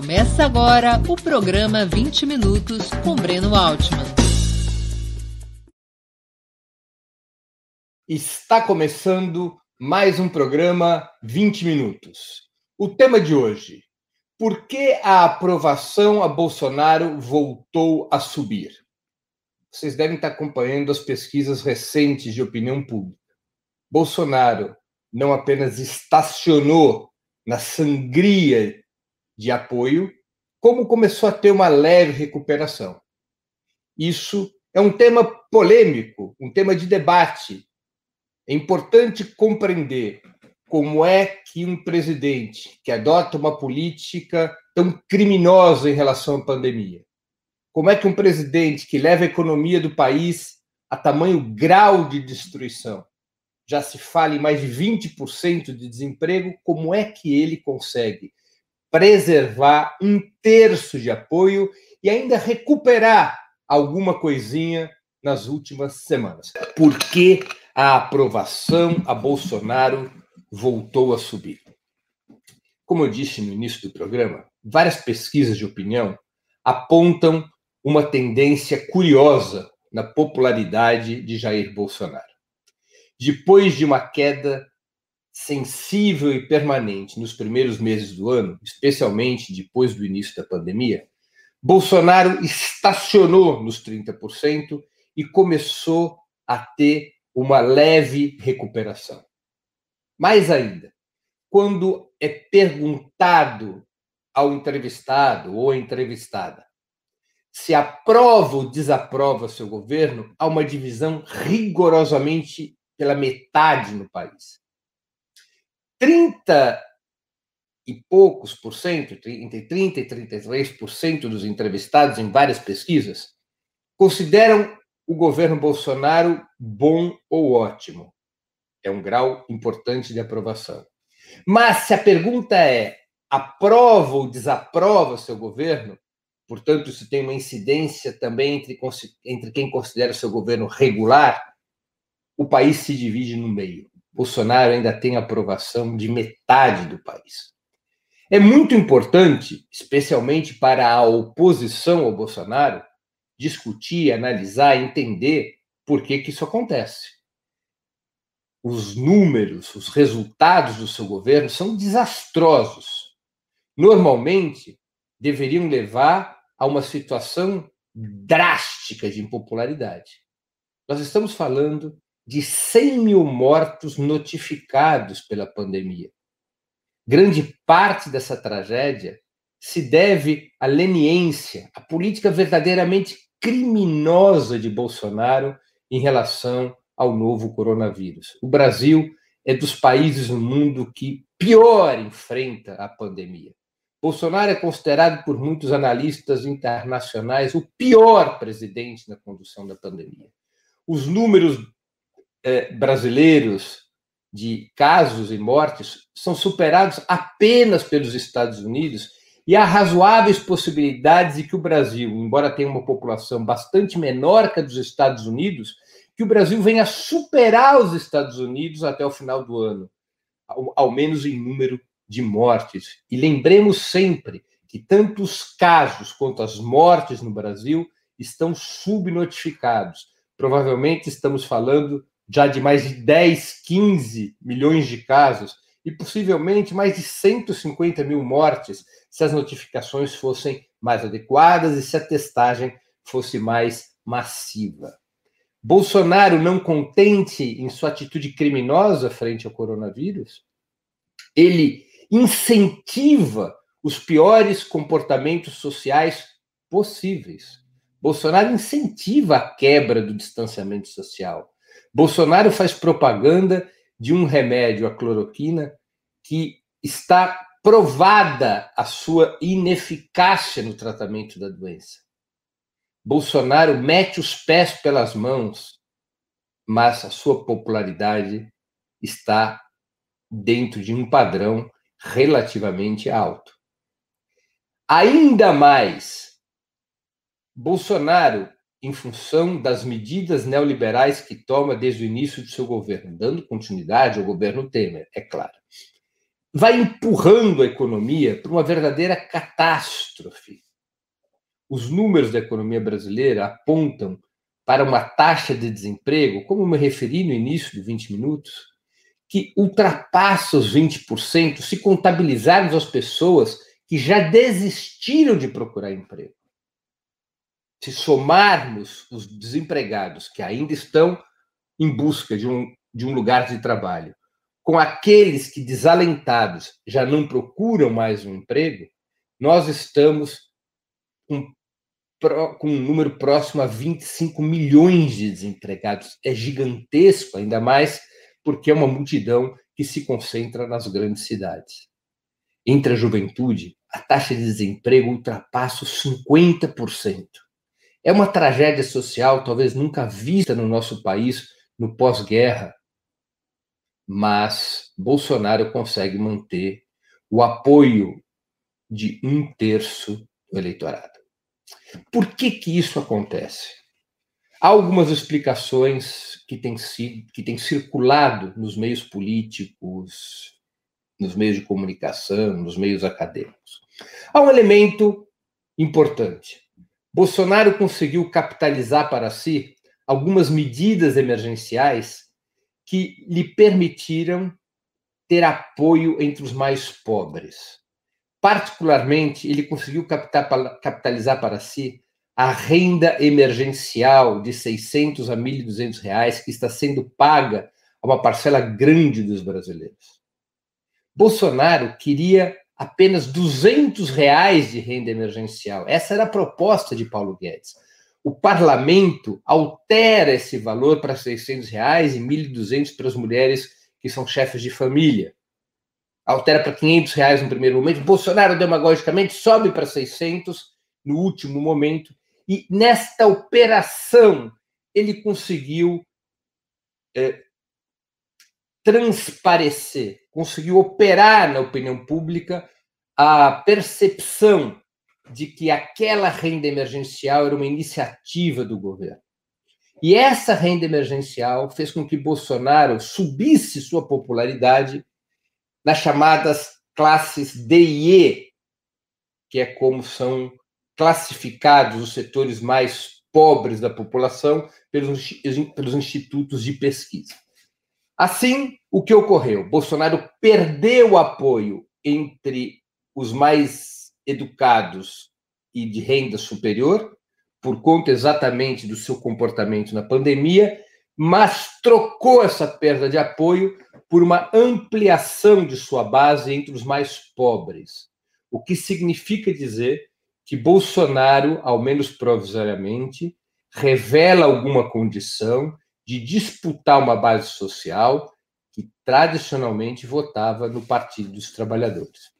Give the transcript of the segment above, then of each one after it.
Começa agora o programa 20 Minutos com Breno Altman. Está começando mais um programa 20 Minutos. O tema de hoje: por que a aprovação a Bolsonaro voltou a subir? Vocês devem estar acompanhando as pesquisas recentes de opinião pública. Bolsonaro não apenas estacionou na sangria de apoio, como começou a ter uma leve recuperação. Isso é um tema polêmico, um tema de debate. É importante compreender como é que um presidente que adota uma política tão criminosa em relação à pandemia, como é que um presidente que leva a economia do país a tamanho grau de destruição, já se fala em mais de 20% de desemprego, como é que ele consegue preservar um terço de apoio e ainda recuperar alguma coisinha nas últimas semanas? Por que a aprovação a Bolsonaro voltou a subir? Como eu disse no início do programa, várias pesquisas de opinião apontam uma tendência curiosa na popularidade de Jair Bolsonaro depois de uma queda sensível e permanente nos primeiros meses do ano, especialmente depois do início da pandemia, Bolsonaro estacionou nos 30% e começou a ter uma leve recuperação. Mais ainda, quando é perguntado ao entrevistado ou entrevistada se aprova ou desaprova seu governo, há uma divisão rigorosamente pela metade no país. 30 e poucos por cento, entre 30 e 33% dos entrevistados em várias pesquisas, consideram o governo Bolsonaro bom ou ótimo. É um grau importante de aprovação. Mas se a pergunta é aprova ou desaprova seu governo, portanto, isso tem uma incidência também entre, entre quem considera seu governo regular o país se divide no meio. Bolsonaro ainda tem aprovação de metade do país. É muito importante, especialmente para a oposição ao Bolsonaro, discutir, analisar, entender por que, que isso acontece. Os números, os resultados do seu governo são desastrosos. Normalmente, deveriam levar a uma situação drástica de impopularidade. Nós estamos falando de 100 mil mortos notificados pela pandemia. Grande parte dessa tragédia se deve à leniência, à política verdadeiramente criminosa de Bolsonaro em relação ao novo coronavírus. O Brasil é dos países no mundo que pior enfrenta a pandemia. Bolsonaro é considerado por muitos analistas internacionais o pior presidente na condução da pandemia. Os números eh, brasileiros de casos e mortes são superados apenas pelos Estados Unidos e há razoáveis possibilidades de que o Brasil, embora tenha uma população bastante menor que a dos Estados Unidos, que o Brasil venha superar os Estados Unidos até o final do ano, ao, ao menos em número de mortes. E lembremos sempre que tanto os casos quanto as mortes no Brasil estão subnotificados. Provavelmente estamos falando já de mais de 10, 15 milhões de casos e possivelmente mais de 150 mil mortes se as notificações fossem mais adequadas e se a testagem fosse mais massiva. Bolsonaro, não contente em sua atitude criminosa frente ao coronavírus, ele incentiva os piores comportamentos sociais possíveis. Bolsonaro incentiva a quebra do distanciamento social. Bolsonaro faz propaganda de um remédio, a cloroquina, que está provada a sua ineficácia no tratamento da doença. Bolsonaro mete os pés pelas mãos, mas a sua popularidade está dentro de um padrão relativamente alto. Ainda mais, Bolsonaro em função das medidas neoliberais que toma desde o início do seu governo, dando continuidade ao governo Temer, é claro. vai empurrando a economia para uma verdadeira catástrofe. Os números da economia brasileira apontam para uma taxa de desemprego, como me referi no início de 20 minutos, que ultrapassa os 20% se contabilizarmos as pessoas que já desistiram de procurar emprego. Se somarmos os desempregados que ainda estão em busca de um, de um lugar de trabalho com aqueles que, desalentados, já não procuram mais um emprego, nós estamos com, com um número próximo a 25 milhões de desempregados. É gigantesco, ainda mais porque é uma multidão que se concentra nas grandes cidades. Entre a juventude, a taxa de desemprego ultrapassa os 50%. É uma tragédia social talvez nunca vista no nosso país no pós-guerra, mas Bolsonaro consegue manter o apoio de um terço do eleitorado. Por que, que isso acontece? Há algumas explicações que têm, sido, que têm circulado nos meios políticos, nos meios de comunicação, nos meios acadêmicos. Há um elemento importante. Bolsonaro conseguiu capitalizar para si algumas medidas emergenciais que lhe permitiram ter apoio entre os mais pobres. Particularmente, ele conseguiu capitalizar para si a renda emergencial de 600 a 1.200 reais que está sendo paga a uma parcela grande dos brasileiros. Bolsonaro queria apenas 200 reais de renda emergencial. Essa era a proposta de Paulo Guedes o parlamento altera esse valor para 600 reais e 1.200 para as mulheres que são chefes de família. Altera para 500 reais no primeiro momento. Bolsonaro, demagogicamente, sobe para 600 no último momento. E nesta operação, ele conseguiu é, transparecer, conseguiu operar na opinião pública a percepção de que aquela renda emergencial era uma iniciativa do governo. E essa renda emergencial fez com que Bolsonaro subisse sua popularidade nas chamadas classes D e E, que é como são classificados os setores mais pobres da população pelos, pelos institutos de pesquisa. Assim, o que ocorreu? Bolsonaro perdeu apoio entre os mais educados e de renda superior, por conta exatamente do seu comportamento na pandemia, mas trocou essa perda de apoio por uma ampliação de sua base entre os mais pobres, o que significa dizer que Bolsonaro, ao menos provisoriamente, revela alguma condição de disputar uma base social que tradicionalmente votava no Partido dos Trabalhadores.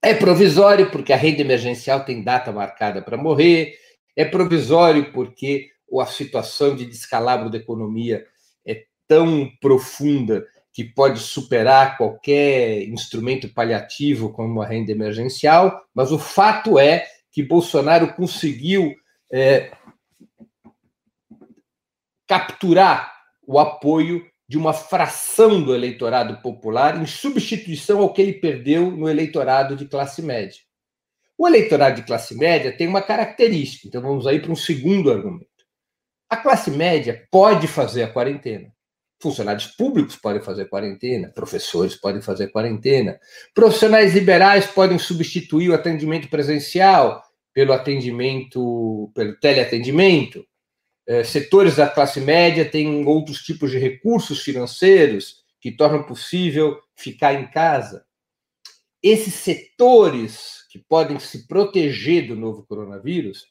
É provisório porque a renda emergencial tem data marcada para morrer, é provisório porque a situação de descalabro da economia é tão profunda que pode superar qualquer instrumento paliativo como a renda emergencial, mas o fato é que Bolsonaro conseguiu é, capturar o apoio de uma fração do eleitorado popular em substituição ao que ele perdeu no eleitorado de classe média. O eleitorado de classe média tem uma característica, então vamos aí para um segundo argumento. A classe média pode fazer a quarentena. Funcionários públicos podem fazer quarentena, professores podem fazer quarentena, profissionais liberais podem substituir o atendimento presencial pelo atendimento, pelo teleatendimento, é, setores da classe média têm outros tipos de recursos financeiros que tornam possível ficar em casa. Esses setores que podem se proteger do novo coronavírus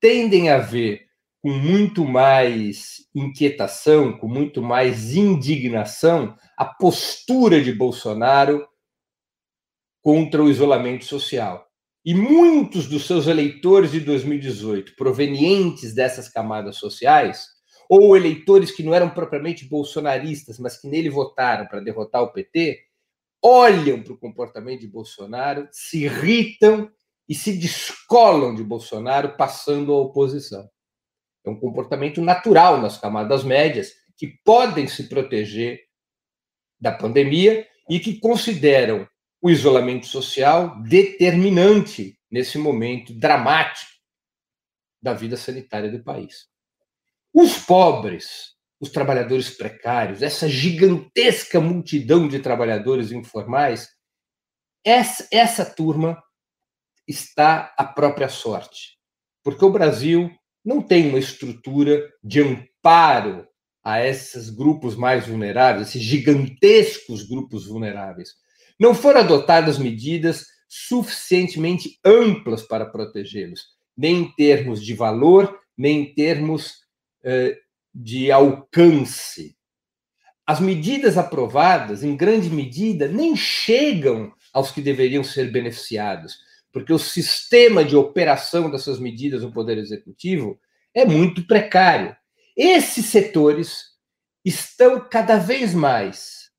tendem a ver com muito mais inquietação, com muito mais indignação, a postura de Bolsonaro contra o isolamento social. E muitos dos seus eleitores de 2018, provenientes dessas camadas sociais, ou eleitores que não eram propriamente bolsonaristas, mas que nele votaram para derrotar o PT, olham para o comportamento de Bolsonaro, se irritam e se descolam de Bolsonaro, passando à oposição. É um comportamento natural nas camadas médias, que podem se proteger da pandemia e que consideram o isolamento social determinante nesse momento dramático da vida sanitária do país. Os pobres, os trabalhadores precários, essa gigantesca multidão de trabalhadores informais, essa, essa turma está à própria sorte, porque o Brasil não tem uma estrutura de amparo a esses grupos mais vulneráveis, esses gigantescos grupos vulneráveis. Não foram adotadas medidas suficientemente amplas para protegê-los, nem em termos de valor, nem em termos eh, de alcance. As medidas aprovadas, em grande medida, nem chegam aos que deveriam ser beneficiados, porque o sistema de operação dessas medidas no Poder Executivo é muito precário. Esses setores estão cada vez mais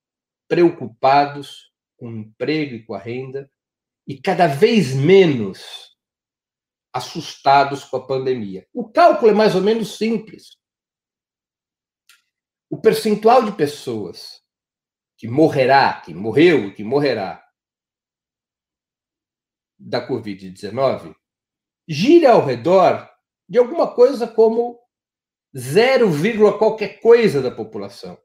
preocupados com o emprego e com a renda e cada vez menos assustados com a pandemia. O cálculo é mais ou menos simples. O percentual de pessoas que morrerá, que morreu que morrerá da Covid-19 gira ao redor de alguma coisa como 0, qualquer coisa da população.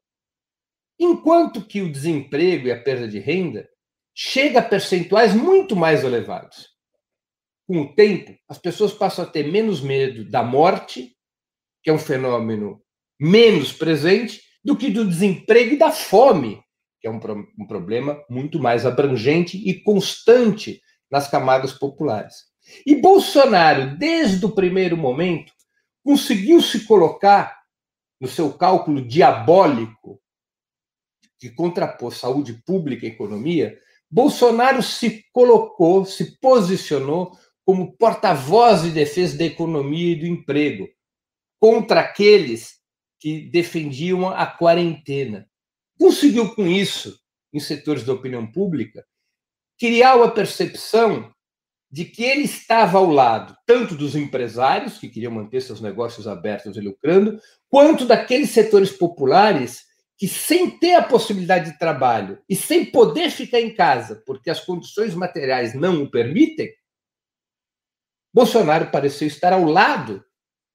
Enquanto que o desemprego e a perda de renda chega a percentuais muito mais elevados. Com o tempo, as pessoas passam a ter menos medo da morte, que é um fenômeno menos presente, do que do desemprego e da fome, que é um, um problema muito mais abrangente e constante nas camadas populares. E Bolsonaro, desde o primeiro momento, conseguiu se colocar no seu cálculo diabólico que contrapôs saúde pública e economia, Bolsonaro se colocou, se posicionou como porta-voz de defesa da economia e do emprego contra aqueles que defendiam a quarentena. Conseguiu com isso, em setores da opinião pública, criar uma percepção de que ele estava ao lado tanto dos empresários, que queriam manter seus negócios abertos e lucrando, quanto daqueles setores populares que, sem ter a possibilidade de trabalho e sem poder ficar em casa, porque as condições materiais não o permitem, Bolsonaro pareceu estar ao lado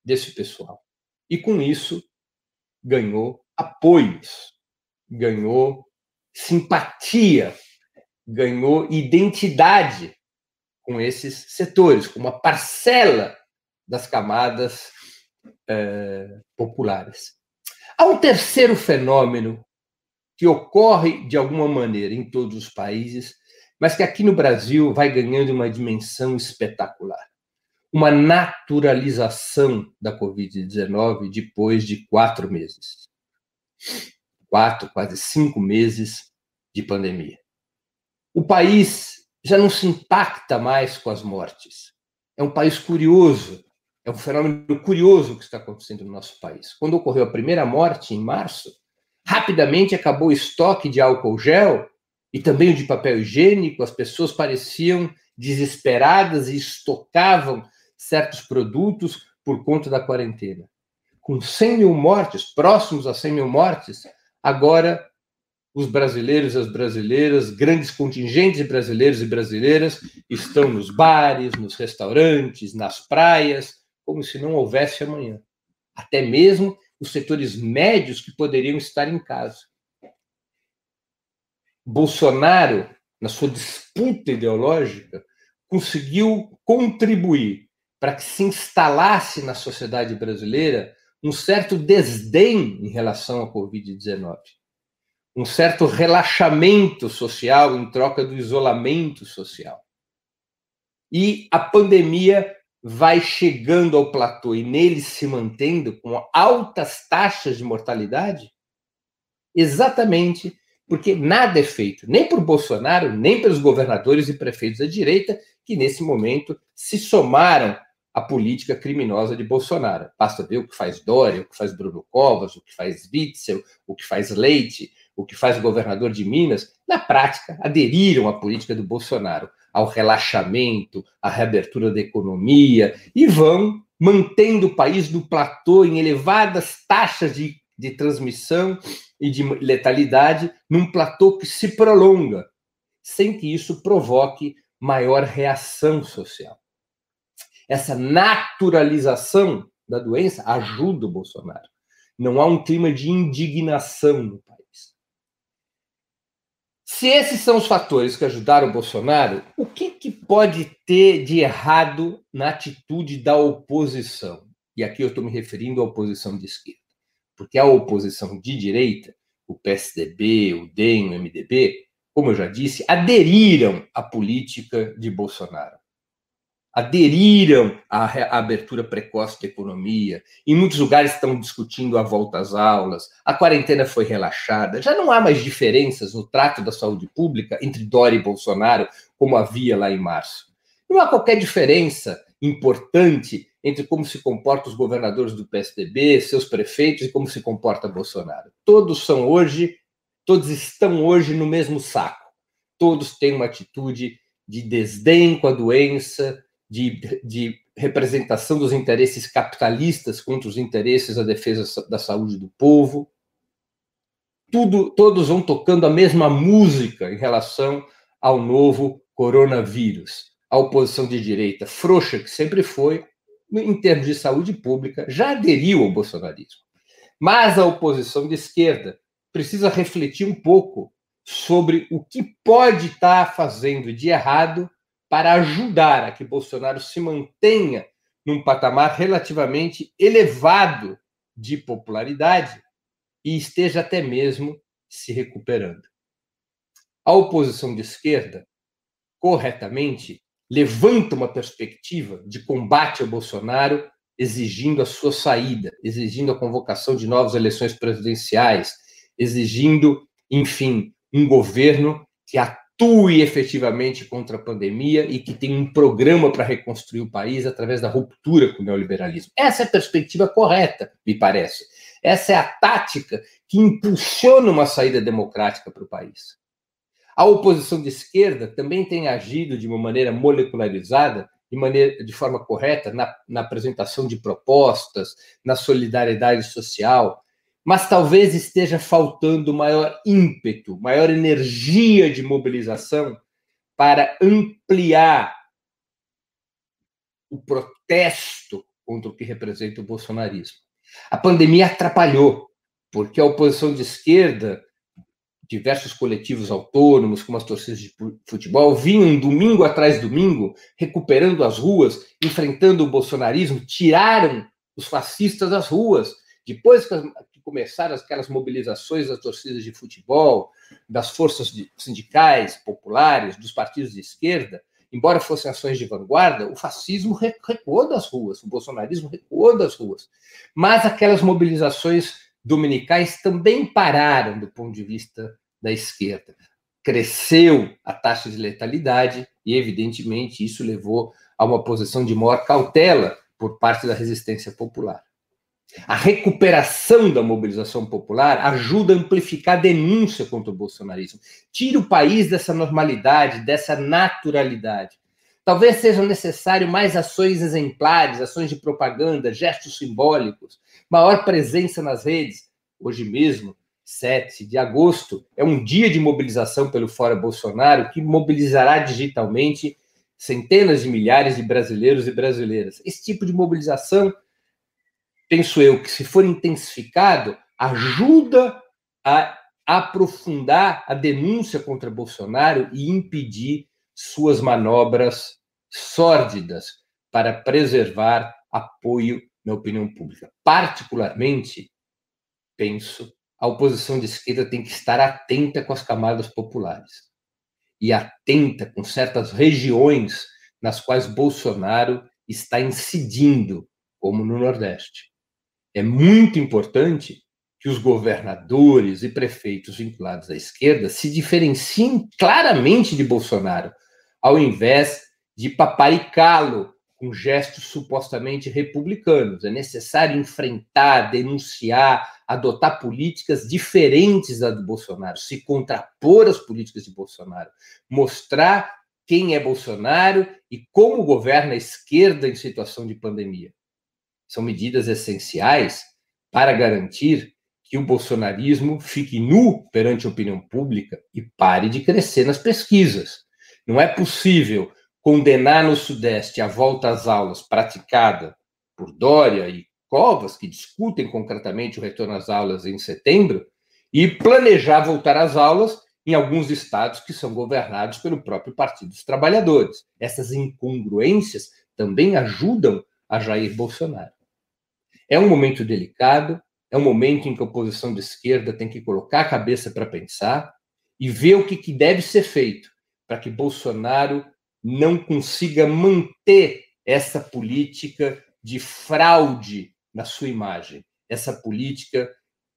desse pessoal. E com isso ganhou apoios, ganhou simpatia, ganhou identidade com esses setores, com uma parcela das camadas eh, populares. Há um terceiro fenômeno que ocorre de alguma maneira em todos os países, mas que aqui no Brasil vai ganhando uma dimensão espetacular. Uma naturalização da Covid-19 depois de quatro meses. Quatro, quase cinco meses de pandemia. O país já não se impacta mais com as mortes. É um país curioso, é um fenômeno curioso que está acontecendo no nosso país. Quando ocorreu a primeira morte, em março, rapidamente acabou o estoque de álcool gel e também o de papel higiênico, as pessoas pareciam desesperadas e estocavam certos produtos por conta da quarentena. Com 100 mil mortes, próximos a 100 mil mortes, agora os brasileiros e as brasileiras, grandes contingentes de brasileiros e brasileiras, estão nos bares, nos restaurantes, nas praias, como se não houvesse amanhã. Até mesmo os setores médios que poderiam estar em casa. Bolsonaro, na sua disputa ideológica, conseguiu contribuir para que se instalasse na sociedade brasileira um certo desdém em relação à Covid-19 um certo relaxamento social em troca do isolamento social. E a pandemia vai chegando ao platô e nele se mantendo com altas taxas de mortalidade, exatamente porque nada é feito, nem por Bolsonaro, nem pelos governadores e prefeitos da direita, que nesse momento se somaram à política criminosa de Bolsonaro. Basta ver o que faz Dória, o que faz Bruno Covas, o que faz Witzel, o que faz Leite, o que faz o governador de Minas, na prática, aderiram à política do Bolsonaro, ao relaxamento, à reabertura da economia, e vão mantendo o país no platô em elevadas taxas de, de transmissão e de letalidade, num platô que se prolonga. sem que isso provoque maior reação social. Essa naturalização da doença ajuda o Bolsonaro. Não há um clima de indignação no país. Se esses são os fatores que ajudaram o Bolsonaro, o que, que pode ter de errado na atitude da oposição? E aqui eu estou me referindo à oposição de esquerda. Porque a oposição de direita, o PSDB, o DEM, o MDB, como eu já disse, aderiram à política de Bolsonaro aderiram à abertura precoce da economia. Em muitos lugares estão discutindo a volta às aulas. A quarentena foi relaxada. Já não há mais diferenças no trato da saúde pública entre Dória e Bolsonaro, como havia lá em março. Não há qualquer diferença importante entre como se comportam os governadores do PSDB, seus prefeitos e como se comporta Bolsonaro. Todos são hoje, todos estão hoje no mesmo saco. Todos têm uma atitude de desdém com a doença, de, de representação dos interesses capitalistas contra os interesses da defesa da saúde do povo. Tudo, todos vão tocando a mesma música em relação ao novo coronavírus. A oposição de direita, frouxa que sempre foi, em termos de saúde pública, já aderiu ao bolsonarismo. Mas a oposição de esquerda precisa refletir um pouco sobre o que pode estar fazendo de errado para ajudar a que Bolsonaro se mantenha num patamar relativamente elevado de popularidade e esteja até mesmo se recuperando. A oposição de esquerda, corretamente, levanta uma perspectiva de combate ao Bolsonaro, exigindo a sua saída, exigindo a convocação de novas eleições presidenciais, exigindo, enfim, um governo que atue efetivamente contra a pandemia e que tem um programa para reconstruir o país através da ruptura com o neoliberalismo. Essa é a perspectiva correta, me parece. Essa é a tática que impulsiona uma saída democrática para o país. A oposição de esquerda também tem agido de uma maneira molecularizada, de, maneira, de forma correta, na, na apresentação de propostas, na solidariedade social, mas talvez esteja faltando maior ímpeto, maior energia de mobilização para ampliar o protesto contra o que representa o bolsonarismo. A pandemia atrapalhou, porque a oposição de esquerda, diversos coletivos autônomos, como as torcidas de futebol, vinham domingo atrás domingo recuperando as ruas, enfrentando o bolsonarismo, tiraram os fascistas das ruas. Depois começaram aquelas mobilizações das torcidas de futebol, das forças sindicais, populares, dos partidos de esquerda, embora fossem ações de vanguarda, o fascismo recuou das ruas, o bolsonarismo recuou das ruas. Mas aquelas mobilizações dominicais também pararam do ponto de vista da esquerda. Cresceu a taxa de letalidade e, evidentemente, isso levou a uma posição de maior cautela por parte da resistência popular. A recuperação da mobilização popular ajuda a amplificar a denúncia contra o bolsonarismo. Tira o país dessa normalidade, dessa naturalidade. Talvez sejam necessárias mais ações exemplares, ações de propaganda, gestos simbólicos, maior presença nas redes. Hoje mesmo, 7 de agosto, é um dia de mobilização pelo Fora Bolsonaro que mobilizará digitalmente centenas de milhares de brasileiros e brasileiras. Esse tipo de mobilização penso eu que, se for intensificado, ajuda a aprofundar a denúncia contra Bolsonaro e impedir suas manobras sórdidas para preservar apoio na opinião pública. Particularmente, penso, a oposição de esquerda tem que estar atenta com as camadas populares e atenta com certas regiões nas quais Bolsonaro está incidindo, como no Nordeste. É muito importante que os governadores e prefeitos vinculados à esquerda se diferenciem claramente de Bolsonaro, ao invés de paparicá-lo com gestos supostamente republicanos. É necessário enfrentar, denunciar, adotar políticas diferentes da do Bolsonaro, se contrapor às políticas de Bolsonaro, mostrar quem é Bolsonaro e como governa a esquerda em situação de pandemia são medidas essenciais para garantir que o bolsonarismo fique nu perante a opinião pública e pare de crescer nas pesquisas. Não é possível condenar no Sudeste a volta às aulas praticada por Dória e Covas, que discutem concretamente o retorno às aulas em setembro, e planejar voltar às aulas em alguns estados que são governados pelo próprio Partido dos Trabalhadores. Essas incongruências também ajudam a Jair Bolsonaro. É um momento delicado, é um momento em que a oposição de esquerda tem que colocar a cabeça para pensar e ver o que, que deve ser feito para que Bolsonaro não consiga manter essa política de fraude na sua imagem, essa política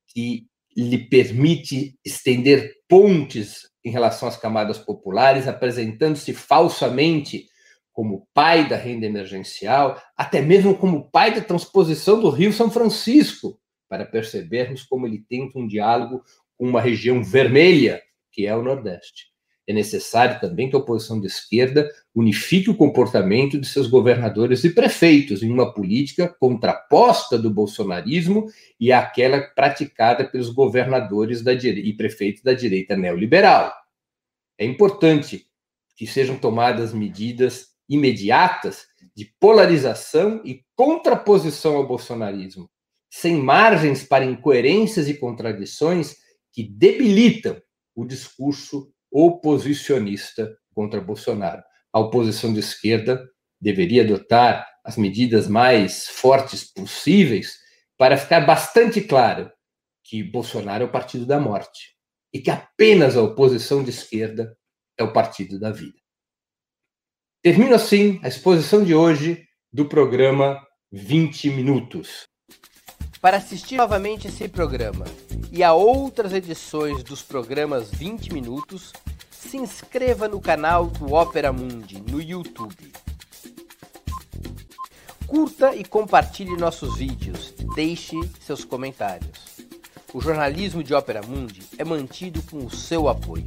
que lhe permite estender pontes em relação às camadas populares, apresentando-se falsamente como pai da renda emergencial, até mesmo como pai da transposição do Rio São Francisco, para percebermos como ele tenta um diálogo com uma região vermelha, que é o Nordeste. É necessário também que a oposição de esquerda unifique o comportamento de seus governadores e prefeitos em uma política contraposta do bolsonarismo e àquela praticada pelos governadores e prefeitos da direita neoliberal. É importante que sejam tomadas medidas imediatas de polarização e contraposição ao bolsonarismo, sem margens para incoerências e contradições que debilitam o discurso oposicionista contra Bolsonaro. A oposição de esquerda deveria adotar as medidas mais fortes possíveis para ficar bastante claro que Bolsonaro é o partido da morte e que apenas a oposição de esquerda é o partido da vida. Termino assim a exposição de hoje do programa 20 Minutos. Para assistir novamente esse programa e a outras edições dos programas 20 Minutos, se inscreva no canal do Opera Mundi no YouTube. Curta e compartilhe nossos vídeos, deixe seus comentários. O jornalismo de Opera Mundi é mantido com o seu apoio.